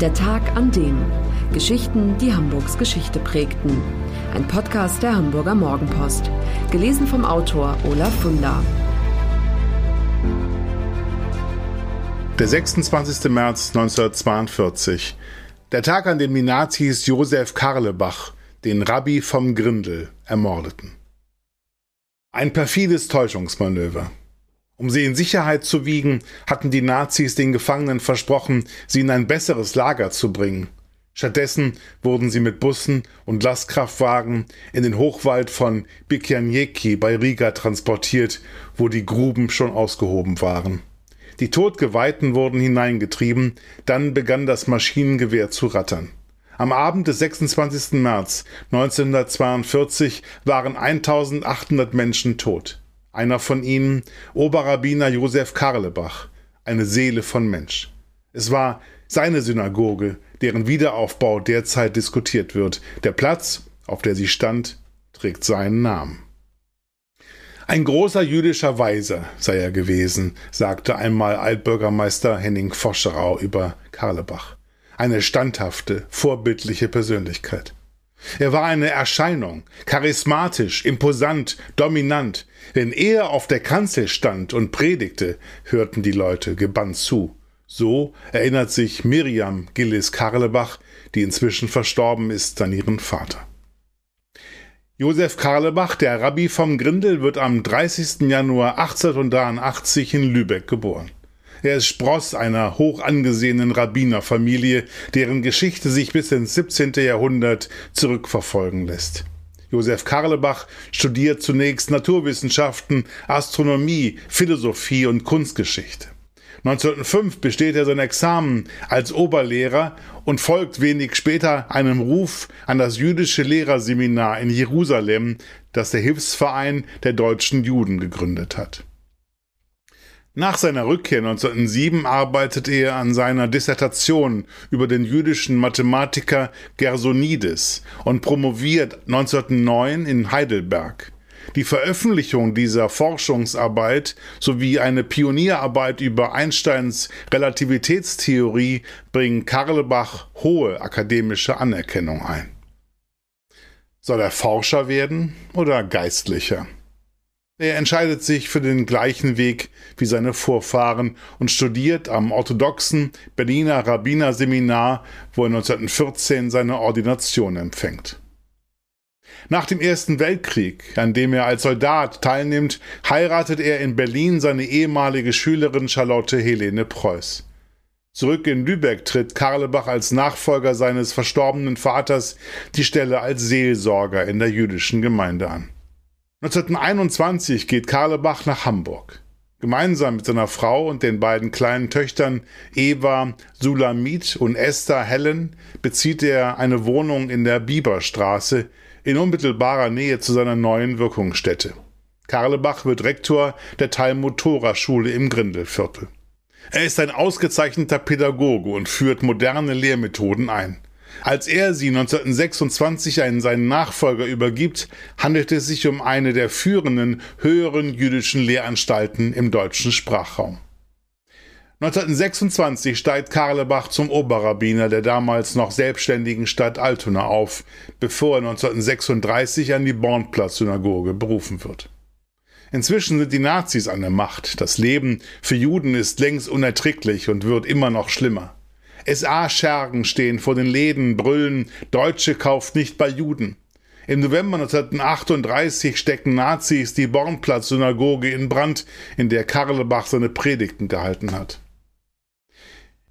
Der Tag an dem. Geschichten, die Hamburgs Geschichte prägten. Ein Podcast der Hamburger Morgenpost. Gelesen vom Autor Olaf Funder. Der 26. März 1942. Der Tag, an dem die Nazis Josef Karlebach, den Rabbi vom Grindel, ermordeten. Ein perfides Täuschungsmanöver. Um sie in Sicherheit zu wiegen, hatten die Nazis den Gefangenen versprochen, sie in ein besseres Lager zu bringen. Stattdessen wurden sie mit Bussen und Lastkraftwagen in den Hochwald von Bikjanjeki bei Riga transportiert, wo die Gruben schon ausgehoben waren. Die Todgeweihten wurden hineingetrieben, dann begann das Maschinengewehr zu rattern. Am Abend des 26. März 1942 waren 1800 Menschen tot. Einer von ihnen, Oberrabbiner Josef Karlebach, eine Seele von Mensch. Es war seine Synagoge, deren Wiederaufbau derzeit diskutiert wird. Der Platz, auf der sie stand, trägt seinen Namen. Ein großer jüdischer Weiser sei er gewesen, sagte einmal Altbürgermeister Henning Foscherau über Karlebach. Eine standhafte, vorbildliche Persönlichkeit. Er war eine Erscheinung, charismatisch, imposant, dominant. Wenn er auf der Kanzel stand und predigte, hörten die Leute gebannt zu. So erinnert sich Miriam Gillis Karlebach, die inzwischen verstorben ist, an ihren Vater. Josef Karlebach, der Rabbi vom Grindel, wird am 30. Januar 1883 in Lübeck geboren. Er ist Spross einer hoch angesehenen Rabbinerfamilie, deren Geschichte sich bis ins 17. Jahrhundert zurückverfolgen lässt. Josef Karlebach studiert zunächst Naturwissenschaften, Astronomie, Philosophie und Kunstgeschichte. 1905 besteht er sein Examen als Oberlehrer und folgt wenig später einem Ruf an das jüdische Lehrerseminar in Jerusalem, das der Hilfsverein der deutschen Juden gegründet hat. Nach seiner Rückkehr 1907 arbeitet er an seiner Dissertation über den jüdischen Mathematiker Gersonides und promoviert 1909 in Heidelberg. Die Veröffentlichung dieser Forschungsarbeit sowie eine Pionierarbeit über Einsteins Relativitätstheorie bringen Karlebach hohe akademische Anerkennung ein. Soll er Forscher werden oder Geistlicher? Er entscheidet sich für den gleichen Weg wie seine Vorfahren und studiert am orthodoxen Berliner Rabbinerseminar, wo er 1914 seine Ordination empfängt. Nach dem Ersten Weltkrieg, an dem er als Soldat teilnimmt, heiratet er in Berlin seine ehemalige Schülerin Charlotte Helene Preuß. Zurück in Lübeck tritt Karlebach als Nachfolger seines verstorbenen Vaters die Stelle als Seelsorger in der jüdischen Gemeinde an. 1921 geht Karlebach nach Hamburg. Gemeinsam mit seiner Frau und den beiden kleinen Töchtern Eva Sulamit und Esther Helen bezieht er eine Wohnung in der Bieberstraße in unmittelbarer Nähe zu seiner neuen Wirkungsstätte. Karlebach wird Rektor der Talmud-Tora-Schule im Grindelviertel. Er ist ein ausgezeichneter Pädagoge und führt moderne Lehrmethoden ein. Als er sie 1926 an seinen Nachfolger übergibt, handelt es sich um eine der führenden höheren jüdischen Lehranstalten im deutschen Sprachraum. 1926 steigt Karlebach zum Oberrabbiner der damals noch selbstständigen Stadt Altona auf, bevor er 1936 an die Bornplatz-Synagoge berufen wird. Inzwischen sind die Nazis an der Macht. Das Leben für Juden ist längst unerträglich und wird immer noch schlimmer. SA-Schergen stehen vor den Läden, brüllen, Deutsche kauft nicht bei Juden. Im November 1938 stecken Nazis die Bornplatz-Synagoge in Brand, in der Karlebach seine Predigten gehalten hat.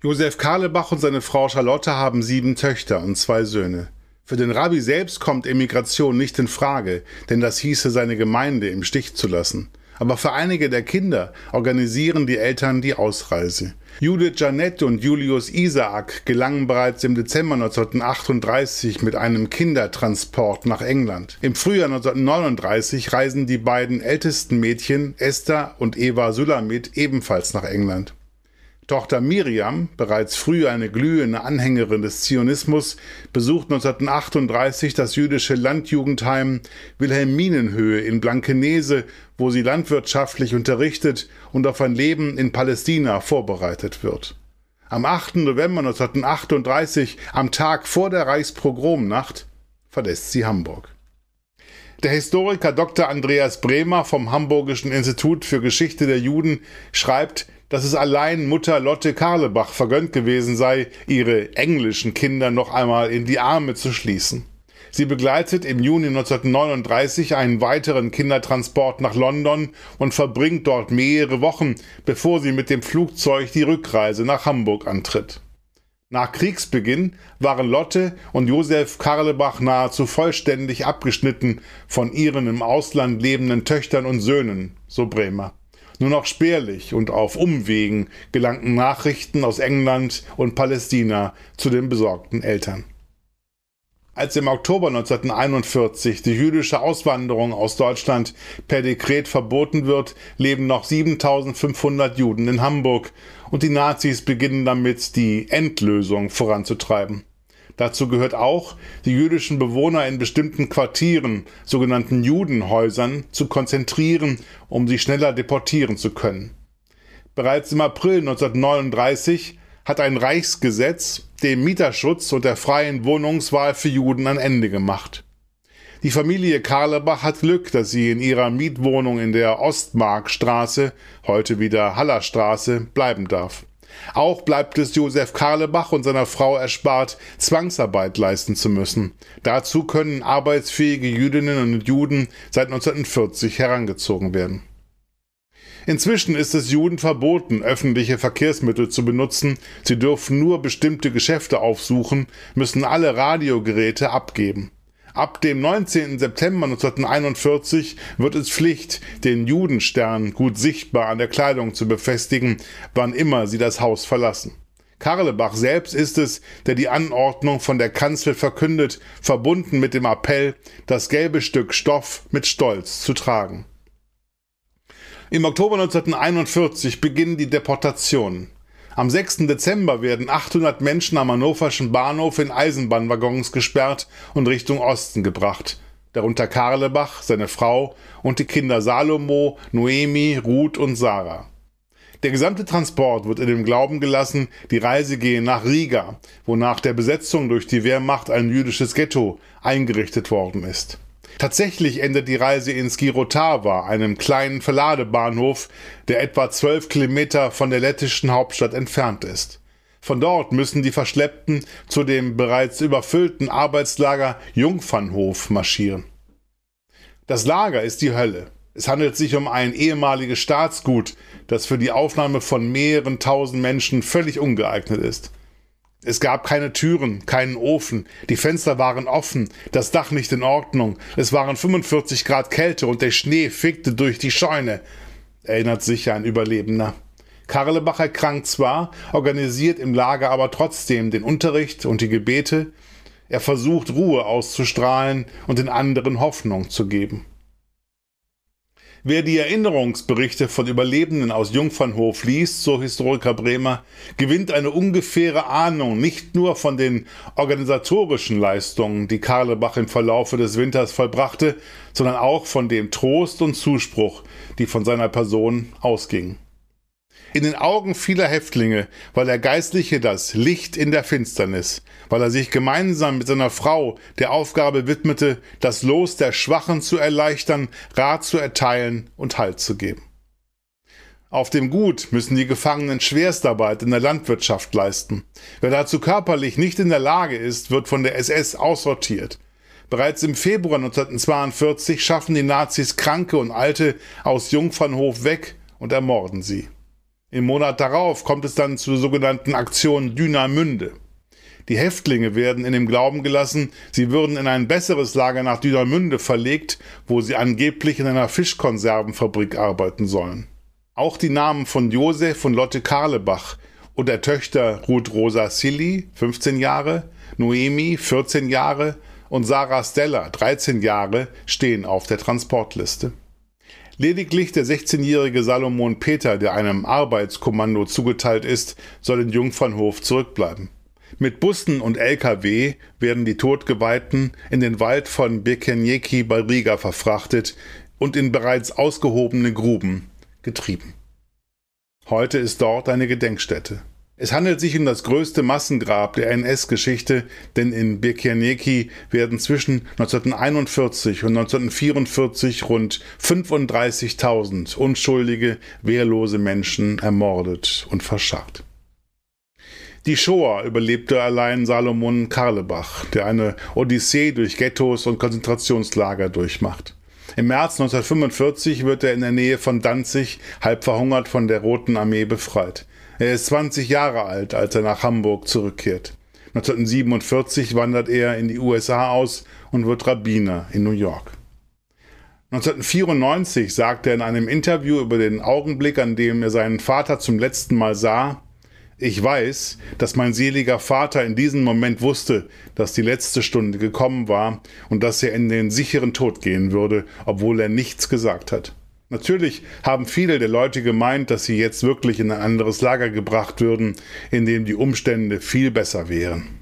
Josef Karlebach und seine Frau Charlotte haben sieben Töchter und zwei Söhne. Für den Rabbi selbst kommt Emigration nicht in Frage, denn das hieße seine Gemeinde im Stich zu lassen. Aber für einige der Kinder organisieren die Eltern die Ausreise. Judith Janet und Julius Isaak gelangen bereits im Dezember 1938 mit einem Kindertransport nach England. Im Frühjahr 1939 reisen die beiden ältesten Mädchen, Esther und Eva Sulamit, ebenfalls nach England. Tochter Miriam, bereits früh eine glühende Anhängerin des Zionismus, besucht 1938 das jüdische Landjugendheim Wilhelminenhöhe in Blankenese, wo sie landwirtschaftlich unterrichtet und auf ein Leben in Palästina vorbereitet wird. Am 8. November 1938, am Tag vor der Reichspogromnacht, verlässt sie Hamburg. Der Historiker Dr. Andreas Bremer vom Hamburgischen Institut für Geschichte der Juden schreibt, dass es allein Mutter Lotte Karlebach vergönnt gewesen sei, ihre englischen Kinder noch einmal in die Arme zu schließen. Sie begleitet im Juni 1939 einen weiteren Kindertransport nach London und verbringt dort mehrere Wochen, bevor sie mit dem Flugzeug die Rückreise nach Hamburg antritt. Nach Kriegsbeginn waren Lotte und Josef Karlebach nahezu vollständig abgeschnitten von ihren im Ausland lebenden Töchtern und Söhnen, so Bremer. Nur noch spärlich und auf Umwegen gelangten Nachrichten aus England und Palästina zu den besorgten Eltern. Als im Oktober 1941 die jüdische Auswanderung aus Deutschland per Dekret verboten wird, leben noch 7500 Juden in Hamburg und die Nazis beginnen damit, die Endlösung voranzutreiben. Dazu gehört auch, die jüdischen Bewohner in bestimmten Quartieren, sogenannten Judenhäusern, zu konzentrieren, um sie schneller deportieren zu können. Bereits im April 1939 hat ein Reichsgesetz dem Mieterschutz und der freien Wohnungswahl für Juden ein Ende gemacht. Die Familie Karlebach hat Glück, dass sie in ihrer Mietwohnung in der Ostmarkstraße, heute wieder Hallerstraße, bleiben darf. Auch bleibt es Josef Karlebach und seiner Frau erspart, Zwangsarbeit leisten zu müssen. Dazu können arbeitsfähige Jüdinnen und Juden seit 1940 herangezogen werden. Inzwischen ist es Juden verboten, öffentliche Verkehrsmittel zu benutzen. Sie dürfen nur bestimmte Geschäfte aufsuchen, müssen alle Radiogeräte abgeben. Ab dem 19. September 1941 wird es Pflicht, den Judenstern gut sichtbar an der Kleidung zu befestigen, wann immer sie das Haus verlassen. Karlebach selbst ist es, der die Anordnung von der Kanzel verkündet, verbunden mit dem Appell, das gelbe Stück Stoff mit Stolz zu tragen. Im Oktober 1941 beginnen die Deportationen. Am 6. Dezember werden 800 Menschen am Hannoverschen Bahnhof in Eisenbahnwaggons gesperrt und Richtung Osten gebracht. Darunter Karlebach, seine Frau und die Kinder Salomo, Noemi, Ruth und Sarah. Der gesamte Transport wird in dem Glauben gelassen, die Reise gehe nach Riga, wo nach der Besetzung durch die Wehrmacht ein jüdisches Ghetto eingerichtet worden ist. Tatsächlich endet die Reise in Skirotava, einem kleinen Verladebahnhof, der etwa zwölf Kilometer von der lettischen Hauptstadt entfernt ist. Von dort müssen die Verschleppten zu dem bereits überfüllten Arbeitslager Jungfernhof marschieren. Das Lager ist die Hölle. Es handelt sich um ein ehemaliges Staatsgut, das für die Aufnahme von mehreren tausend Menschen völlig ungeeignet ist. Es gab keine Türen, keinen Ofen, die Fenster waren offen, das Dach nicht in Ordnung, es waren 45 Grad Kälte und der Schnee fegte durch die Scheune, erinnert sich ein Überlebender. Karlebach erkrankt zwar, organisiert im Lager aber trotzdem den Unterricht und die Gebete, er versucht Ruhe auszustrahlen und den anderen Hoffnung zu geben. Wer die Erinnerungsberichte von Überlebenden aus Jungfernhof liest, so Historiker Bremer, gewinnt eine ungefähre Ahnung nicht nur von den organisatorischen Leistungen, die Karlebach im Verlaufe des Winters vollbrachte, sondern auch von dem Trost und Zuspruch, die von seiner Person ausgingen. In den Augen vieler Häftlinge war der Geistliche das Licht in der Finsternis, weil er sich gemeinsam mit seiner Frau der Aufgabe widmete, das Los der Schwachen zu erleichtern, Rat zu erteilen und Halt zu geben. Auf dem Gut müssen die Gefangenen Schwerstarbeit in der Landwirtschaft leisten. Wer dazu körperlich nicht in der Lage ist, wird von der SS aussortiert. Bereits im Februar 1942 schaffen die Nazis Kranke und Alte aus Jungfernhof weg und ermorden sie. Im Monat darauf kommt es dann zur sogenannten Aktion Dünamünde. Die Häftlinge werden in dem Glauben gelassen, sie würden in ein besseres Lager nach Dünamünde verlegt, wo sie angeblich in einer Fischkonservenfabrik arbeiten sollen. Auch die Namen von Josef und Lotte Karlebach und der Töchter Ruth Rosa Silly, 15 Jahre, Noemi, 14 Jahre und Sarah Stella, 13 Jahre, stehen auf der Transportliste. Lediglich der 16-jährige Salomon Peter, der einem Arbeitskommando zugeteilt ist, soll in Jungfernhof zurückbleiben. Mit Bussen und LKW werden die Todgeweihten in den Wald von Birkenjeki bei Riga verfrachtet und in bereits ausgehobene Gruben getrieben. Heute ist dort eine Gedenkstätte. Es handelt sich um das größte Massengrab der NS-Geschichte, denn in Birkianeki werden zwischen 1941 und 1944 rund 35.000 unschuldige, wehrlose Menschen ermordet und verscharrt. Die Shoah überlebte allein Salomon Karlebach, der eine Odyssee durch Ghettos und Konzentrationslager durchmacht. Im März 1945 wird er in der Nähe von Danzig halb verhungert von der Roten Armee befreit. Er ist 20 Jahre alt, als er nach Hamburg zurückkehrt. 1947 wandert er in die USA aus und wird Rabbiner in New York. 1994 sagt er in einem Interview über den Augenblick, an dem er seinen Vater zum letzten Mal sah, ich weiß, dass mein seliger Vater in diesem Moment wusste, dass die letzte Stunde gekommen war und dass er in den sicheren Tod gehen würde, obwohl er nichts gesagt hat. Natürlich haben viele der Leute gemeint, dass sie jetzt wirklich in ein anderes Lager gebracht würden, in dem die Umstände viel besser wären.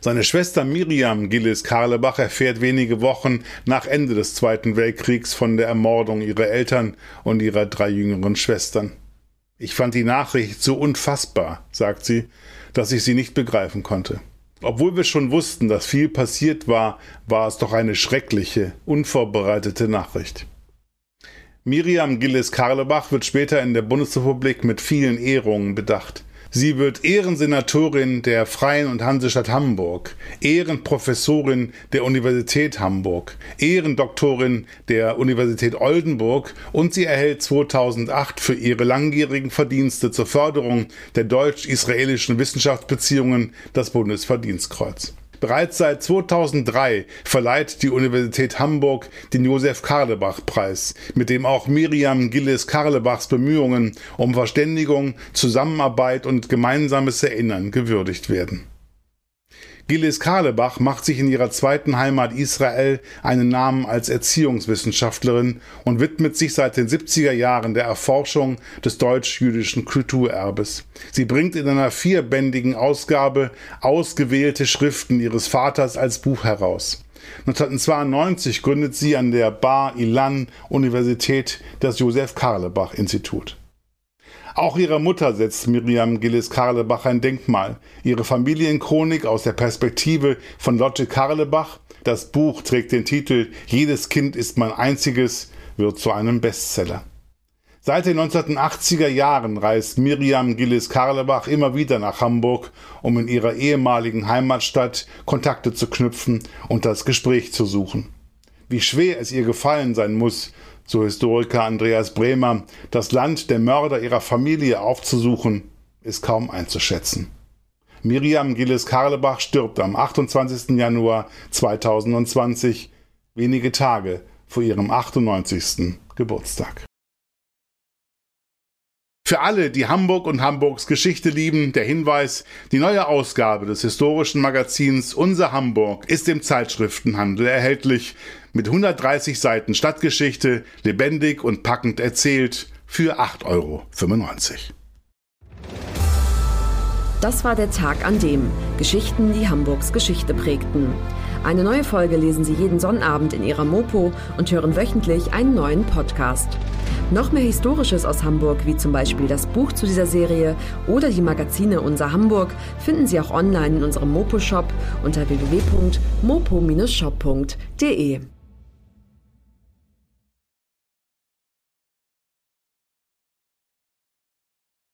Seine Schwester Miriam Gillis Karlebach erfährt wenige Wochen nach Ende des Zweiten Weltkriegs von der Ermordung ihrer Eltern und ihrer drei jüngeren Schwestern. Ich fand die Nachricht so unfassbar, sagt sie, dass ich sie nicht begreifen konnte. Obwohl wir schon wussten, dass viel passiert war, war es doch eine schreckliche, unvorbereitete Nachricht. Miriam Gillis-Karlebach wird später in der Bundesrepublik mit vielen Ehrungen bedacht. Sie wird Ehrensenatorin der Freien und Hansestadt Hamburg, Ehrenprofessorin der Universität Hamburg, Ehrendoktorin der Universität Oldenburg und sie erhält 2008 für ihre langjährigen Verdienste zur Förderung der deutsch-israelischen Wissenschaftsbeziehungen das Bundesverdienstkreuz. Bereits seit 2003 verleiht die Universität Hamburg den Josef Karlebach-Preis, mit dem auch Miriam Gillis Karlebachs Bemühungen um Verständigung, Zusammenarbeit und gemeinsames Erinnern gewürdigt werden. Gilles Karlebach macht sich in ihrer zweiten Heimat Israel einen Namen als Erziehungswissenschaftlerin und widmet sich seit den 70er Jahren der Erforschung des deutsch-jüdischen Kulturerbes. Sie bringt in einer vierbändigen Ausgabe ausgewählte Schriften ihres Vaters als Buch heraus. 1992 gründet sie an der Bar Ilan Universität das Josef Karlebach Institut. Auch ihrer Mutter setzt Miriam Gillis Karlebach ein Denkmal. Ihre Familienchronik aus der Perspektive von Lotte Karlebach, das Buch trägt den Titel Jedes Kind ist mein einziges, wird zu einem Bestseller. Seit den 1980er Jahren reist Miriam Gillis Karlebach immer wieder nach Hamburg, um in ihrer ehemaligen Heimatstadt Kontakte zu knüpfen und das Gespräch zu suchen. Wie schwer es ihr gefallen sein muss, so Historiker Andreas Bremer, das Land der Mörder ihrer Familie aufzusuchen, ist kaum einzuschätzen. Miriam Gilles Karlebach stirbt am 28. Januar 2020, wenige Tage vor ihrem 98. Geburtstag. Für alle, die Hamburg und Hamburgs Geschichte lieben, der Hinweis, die neue Ausgabe des historischen Magazins Unser Hamburg ist im Zeitschriftenhandel erhältlich mit 130 Seiten Stadtgeschichte, lebendig und packend erzählt für 8,95 Euro. Das war der Tag an dem Geschichten, die Hamburgs Geschichte prägten. Eine neue Folge lesen Sie jeden Sonnabend in Ihrer Mopo und hören wöchentlich einen neuen Podcast. Noch mehr Historisches aus Hamburg, wie zum Beispiel das Buch zu dieser Serie oder die Magazine Unser Hamburg, finden Sie auch online in unserem Mopo-Shop unter www.mopo-shop.de.